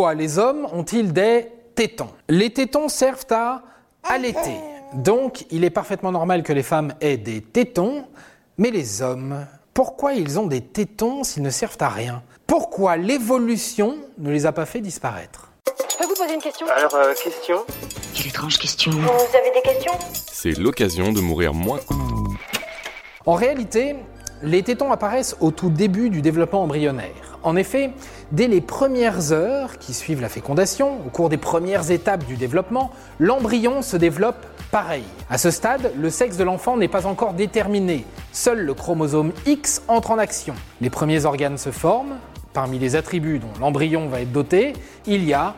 Pourquoi les hommes ont-ils des tétons? Les tétons servent à allaiter. Donc, il est parfaitement normal que les femmes aient des tétons, mais les hommes, pourquoi ils ont des tétons s'ils ne servent à rien? Pourquoi l'évolution ne les a pas fait disparaître? Je peux vous poser une question? Alors, euh, question? Quelle étrange question. Vous avez des questions? C'est l'occasion de mourir moins. En réalité, les tétons apparaissent au tout début du développement embryonnaire. En effet, dès les premières heures qui suivent la fécondation, au cours des premières étapes du développement, l'embryon se développe pareil. À ce stade, le sexe de l'enfant n'est pas encore déterminé. Seul le chromosome X entre en action. Les premiers organes se forment. Parmi les attributs dont l'embryon va être doté, il y a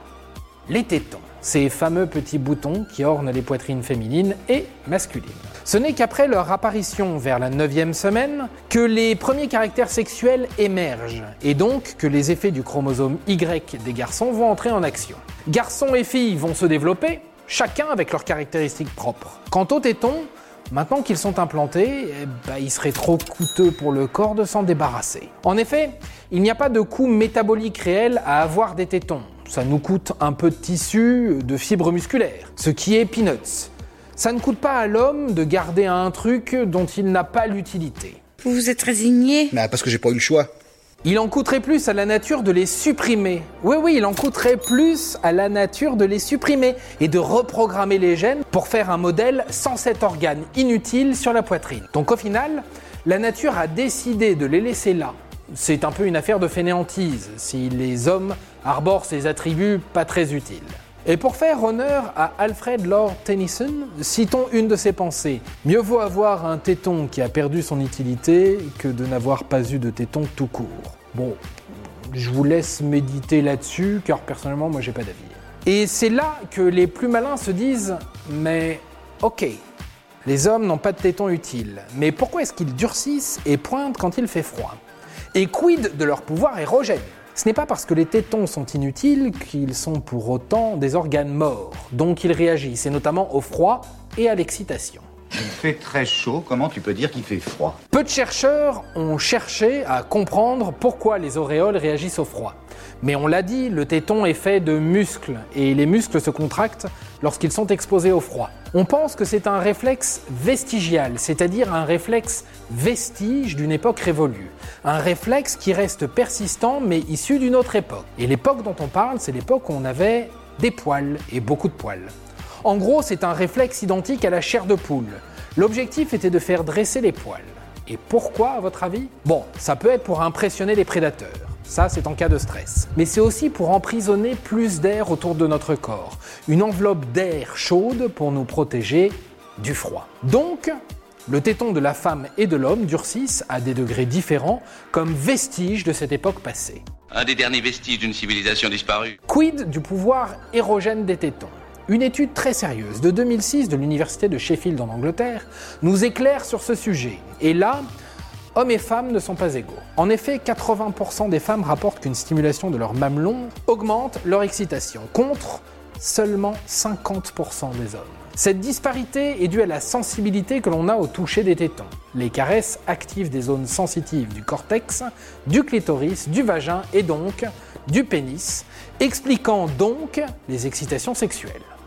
les tétons, ces fameux petits boutons qui ornent les poitrines féminines et masculines. Ce n'est qu'après leur apparition vers la 9 semaine que les premiers caractères sexuels émergent, et donc que les effets du chromosome Y des garçons vont entrer en action. Garçons et filles vont se développer, chacun avec leurs caractéristiques propres. Quant aux tétons, Maintenant qu'ils sont implantés, eh ben, il serait trop coûteux pour le corps de s'en débarrasser. En effet, il n'y a pas de coût métabolique réel à avoir des tétons. Ça nous coûte un peu de tissu, de fibres musculaires, ce qui est peanuts. Ça ne coûte pas à l'homme de garder un truc dont il n'a pas l'utilité. Vous vous êtes résigné Bah, parce que j'ai pas eu le choix. Il en coûterait plus à la nature de les supprimer. Oui, oui, il en coûterait plus à la nature de les supprimer et de reprogrammer les gènes pour faire un modèle sans cet organe inutile sur la poitrine. Donc au final, la nature a décidé de les laisser là. C'est un peu une affaire de fainéantise si les hommes arborent ces attributs pas très utiles. Et pour faire honneur à Alfred Lord Tennyson, citons une de ses pensées. Mieux vaut avoir un téton qui a perdu son utilité que de n'avoir pas eu de téton tout court. Bon, je vous laisse méditer là-dessus, car personnellement, moi, j'ai pas d'avis. Et c'est là que les plus malins se disent, mais ok, les hommes n'ont pas de téton utile, mais pourquoi est-ce qu'ils durcissent et pointent quand il fait froid? Et quid de leur pouvoir érogène? Ce n'est pas parce que les tétons sont inutiles qu'ils sont pour autant des organes morts, donc ils réagissent, et notamment au froid et à l'excitation. Il fait très chaud, comment tu peux dire qu'il fait froid? Peu de chercheurs ont cherché à comprendre pourquoi les auréoles réagissent au froid. Mais on l'a dit, le téton est fait de muscles, et les muscles se contractent lorsqu'ils sont exposés au froid. On pense que c'est un réflexe vestigial, c'est-à-dire un réflexe vestige d'une époque révolue. Un réflexe qui reste persistant mais issu d'une autre époque. Et l'époque dont on parle, c'est l'époque où on avait des poils, et beaucoup de poils. En gros, c'est un réflexe identique à la chair de poule. L'objectif était de faire dresser les poils. Et pourquoi, à votre avis? Bon, ça peut être pour impressionner les prédateurs. Ça, c'est en cas de stress. Mais c'est aussi pour emprisonner plus d'air autour de notre corps. Une enveloppe d'air chaude pour nous protéger du froid. Donc, le téton de la femme et de l'homme durcissent à des degrés différents comme vestige de cette époque passée. Un des derniers vestiges d'une civilisation disparue. Quid du pouvoir érogène des tétons? Une étude très sérieuse de 2006 de l'université de Sheffield en Angleterre nous éclaire sur ce sujet. Et là, hommes et femmes ne sont pas égaux. En effet, 80% des femmes rapportent qu'une stimulation de leur mamelon augmente leur excitation, contre seulement 50% des hommes. Cette disparité est due à la sensibilité que l'on a au toucher des tétons. Les caresses activent des zones sensitives du cortex, du clitoris, du vagin et donc du pénis, expliquant donc les excitations sexuelles.